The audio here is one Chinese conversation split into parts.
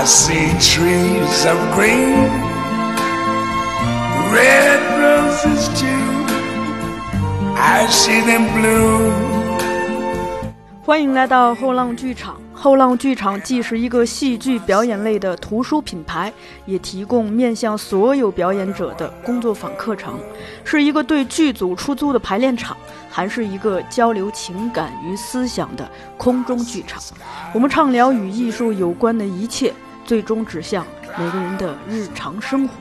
I see trees roses see green, red them blue. too. of 欢迎来到后浪剧场。后浪剧场既是一个戏剧表演类的图书品牌，也提供面向所有表演者的工作坊课程，是一个对剧组出租的排练场，还是一个交流情感与思想的空中剧场。我们畅聊与艺术有关的一切。最终指向每个人的日常生活。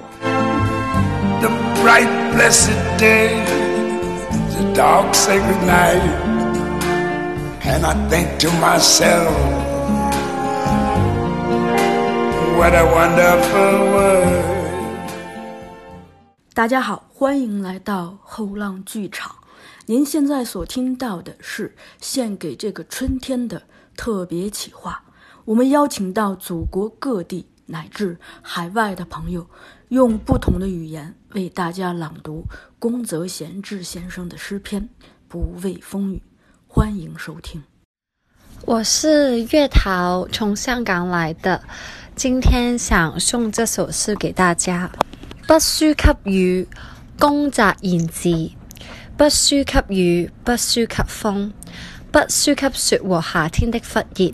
大家好，欢迎来到后浪剧场。您现在所听到的是献给这个春天的特别企划。我们邀请到祖国各地乃至海外的朋友，用不同的语言为大家朗读宫泽贤志先生的诗篇，不畏风雨，欢迎收听。我是月桃，从香港来的，今天想送这首诗给大家：不输给雨，公泽言志，不输给雨，不输给风，不输给雪和夏天的忽热。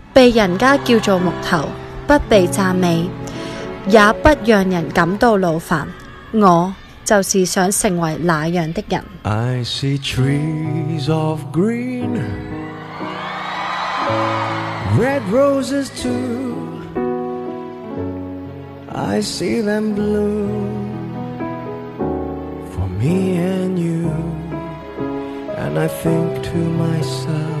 被人家叫做木头不被赞美也不让人感到劳烦我就是想成为那样的人 i see trees of green red roses too i see them bloom for me and you and i think to myself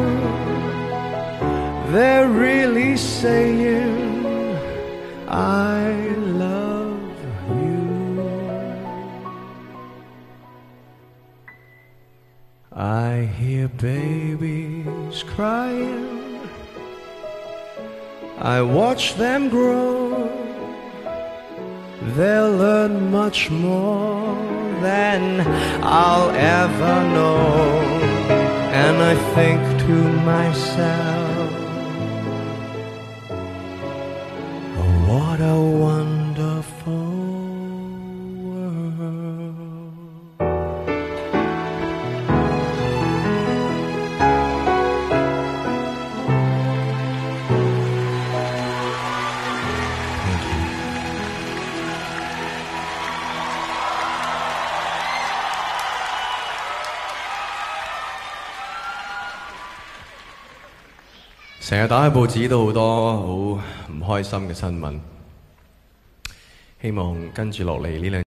saying I love you. I hear babies crying. I watch them grow. They'll learn much more than I'll ever know. And I think to myself, 成日打开報紙都好多好唔開心嘅新聞，希望跟住落嚟呢兩。